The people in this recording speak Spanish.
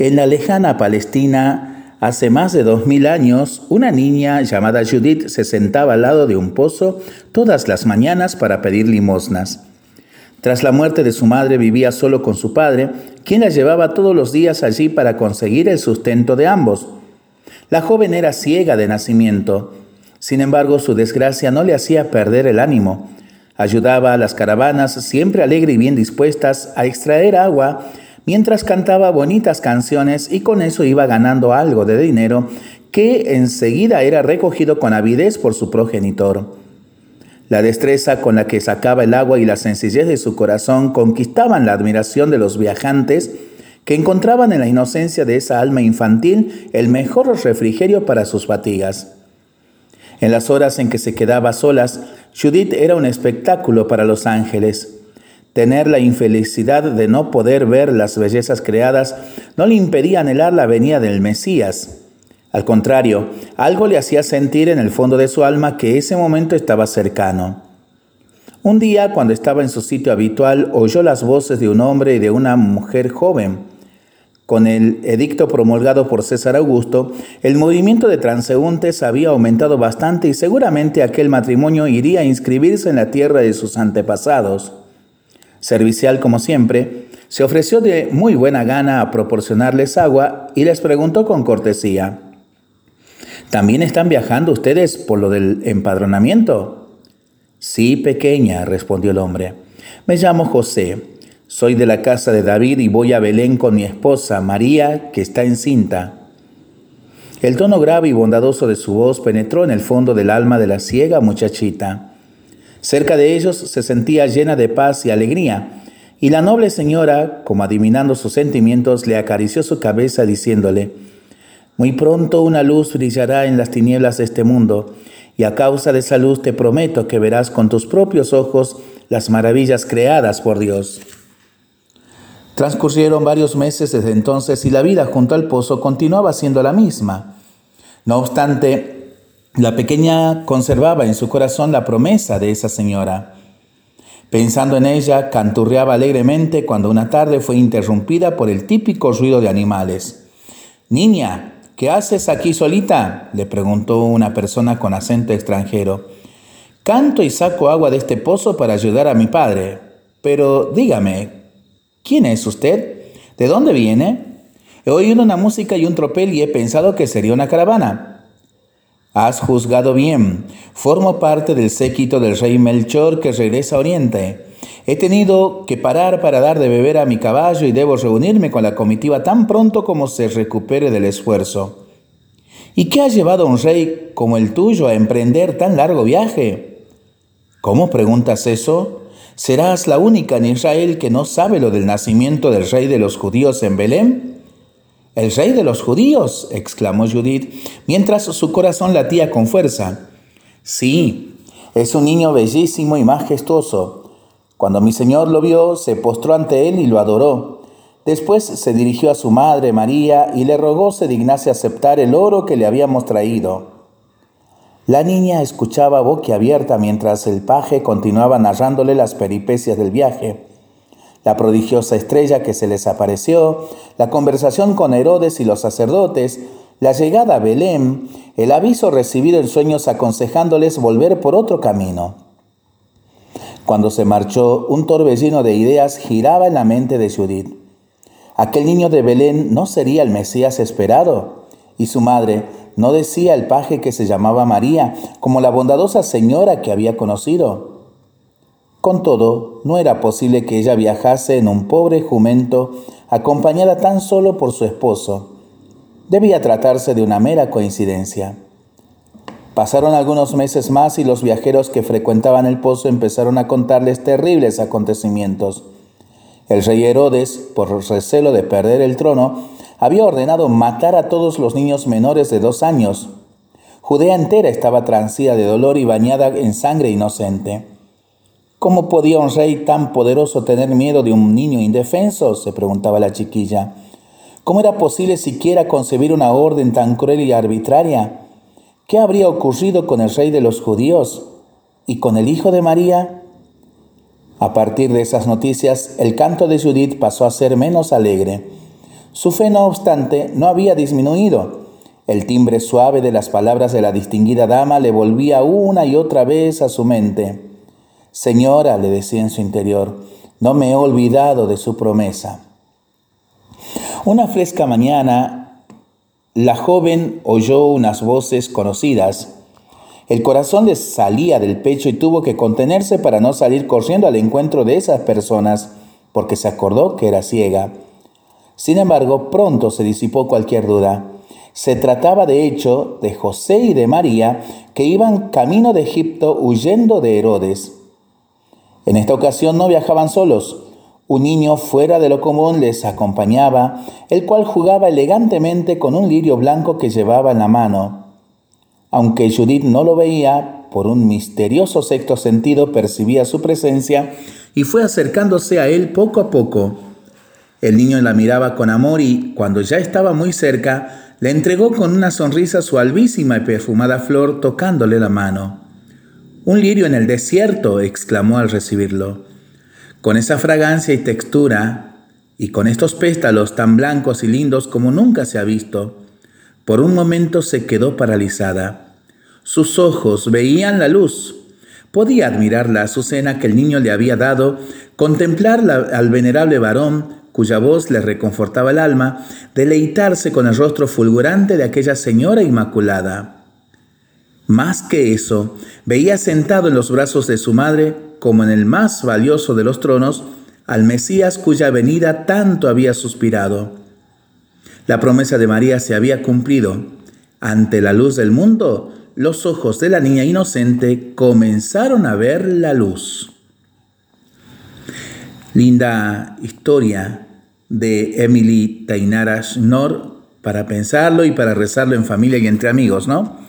En la lejana Palestina, hace más de dos mil años, una niña llamada Judith se sentaba al lado de un pozo todas las mañanas para pedir limosnas. Tras la muerte de su madre vivía solo con su padre, quien la llevaba todos los días allí para conseguir el sustento de ambos. La joven era ciega de nacimiento. Sin embargo, su desgracia no le hacía perder el ánimo. Ayudaba a las caravanas, siempre alegre y bien dispuestas, a extraer agua mientras cantaba bonitas canciones y con eso iba ganando algo de dinero que enseguida era recogido con avidez por su progenitor. La destreza con la que sacaba el agua y la sencillez de su corazón conquistaban la admiración de los viajantes que encontraban en la inocencia de esa alma infantil el mejor refrigerio para sus fatigas. En las horas en que se quedaba solas, Judith era un espectáculo para los ángeles. Tener la infelicidad de no poder ver las bellezas creadas no le impedía anhelar la venida del Mesías. Al contrario, algo le hacía sentir en el fondo de su alma que ese momento estaba cercano. Un día, cuando estaba en su sitio habitual, oyó las voces de un hombre y de una mujer joven. Con el edicto promulgado por César Augusto, el movimiento de transeúntes había aumentado bastante y seguramente aquel matrimonio iría a inscribirse en la tierra de sus antepasados servicial como siempre, se ofreció de muy buena gana a proporcionarles agua y les preguntó con cortesía, ¿también están viajando ustedes por lo del empadronamiento? Sí, pequeña, respondió el hombre. Me llamo José, soy de la casa de David y voy a Belén con mi esposa, María, que está encinta. El tono grave y bondadoso de su voz penetró en el fondo del alma de la ciega muchachita. Cerca de ellos se sentía llena de paz y alegría, y la noble señora, como adivinando sus sentimientos, le acarició su cabeza diciéndole, Muy pronto una luz brillará en las tinieblas de este mundo, y a causa de esa luz te prometo que verás con tus propios ojos las maravillas creadas por Dios. Transcurrieron varios meses desde entonces y la vida junto al pozo continuaba siendo la misma. No obstante, la pequeña conservaba en su corazón la promesa de esa señora. Pensando en ella, canturreaba alegremente cuando una tarde fue interrumpida por el típico ruido de animales. Niña, ¿qué haces aquí solita? le preguntó una persona con acento extranjero. Canto y saco agua de este pozo para ayudar a mi padre. Pero dígame, ¿quién es usted? ¿De dónde viene? He oído una música y un tropel y he pensado que sería una caravana. Has juzgado bien. Formo parte del séquito del rey Melchor que regresa a Oriente. He tenido que parar para dar de beber a mi caballo y debo reunirme con la comitiva tan pronto como se recupere del esfuerzo. ¿Y qué ha llevado a un rey como el tuyo a emprender tan largo viaje? ¿Cómo preguntas eso? ¿Serás la única en Israel que no sabe lo del nacimiento del rey de los judíos en Belén? El rey de los judíos, exclamó Judith, mientras su corazón latía con fuerza. Sí, es un niño bellísimo y majestuoso. Cuando mi señor lo vio, se postró ante él y lo adoró. Después se dirigió a su madre María y le rogó se dignase aceptar el oro que le habíamos traído. La niña escuchaba boquiabierta mientras el paje continuaba narrándole las peripecias del viaje la prodigiosa estrella que se les apareció, la conversación con Herodes y los sacerdotes, la llegada a Belén, el aviso recibido en sueños aconsejándoles volver por otro camino. Cuando se marchó, un torbellino de ideas giraba en la mente de Judith. ¿Aquel niño de Belén no sería el Mesías esperado? Y su madre, ¿no decía el paje que se llamaba María, como la bondadosa señora que había conocido? Con todo, no era posible que ella viajase en un pobre jumento acompañada tan solo por su esposo. Debía tratarse de una mera coincidencia. Pasaron algunos meses más y los viajeros que frecuentaban el pozo empezaron a contarles terribles acontecimientos. El rey Herodes, por recelo de perder el trono, había ordenado matar a todos los niños menores de dos años. Judea entera estaba transida de dolor y bañada en sangre inocente. ¿Cómo podía un rey tan poderoso tener miedo de un niño indefenso? se preguntaba la chiquilla. ¿Cómo era posible siquiera concebir una orden tan cruel y arbitraria? ¿Qué habría ocurrido con el rey de los judíos y con el hijo de María? A partir de esas noticias, el canto de Judith pasó a ser menos alegre. Su fe, no obstante, no había disminuido. El timbre suave de las palabras de la distinguida dama le volvía una y otra vez a su mente. Señora, le decía en su interior, no me he olvidado de su promesa. Una fresca mañana, la joven oyó unas voces conocidas. El corazón le salía del pecho y tuvo que contenerse para no salir corriendo al encuentro de esas personas, porque se acordó que era ciega. Sin embargo, pronto se disipó cualquier duda. Se trataba de hecho de José y de María, que iban camino de Egipto huyendo de Herodes. En esta ocasión no viajaban solos. Un niño fuera de lo común les acompañaba, el cual jugaba elegantemente con un lirio blanco que llevaba en la mano. Aunque Judith no lo veía, por un misterioso sexto sentido percibía su presencia y fue acercándose a él poco a poco. El niño la miraba con amor y, cuando ya estaba muy cerca, le entregó con una sonrisa su albísima y perfumada flor tocándole la mano. Un lirio en el desierto, exclamó al recibirlo. Con esa fragancia y textura, y con estos pétalos tan blancos y lindos como nunca se ha visto, por un momento se quedó paralizada. Sus ojos veían la luz. Podía admirar la azucena que el niño le había dado, contemplar al venerable varón cuya voz le reconfortaba el alma, deleitarse con el rostro fulgurante de aquella señora inmaculada. Más que eso, veía sentado en los brazos de su madre, como en el más valioso de los tronos, al Mesías cuya venida tanto había suspirado. La promesa de María se había cumplido. Ante la luz del mundo, los ojos de la niña inocente comenzaron a ver la luz. Linda historia de Emily Tainara Schnorr para pensarlo y para rezarlo en familia y entre amigos, ¿no?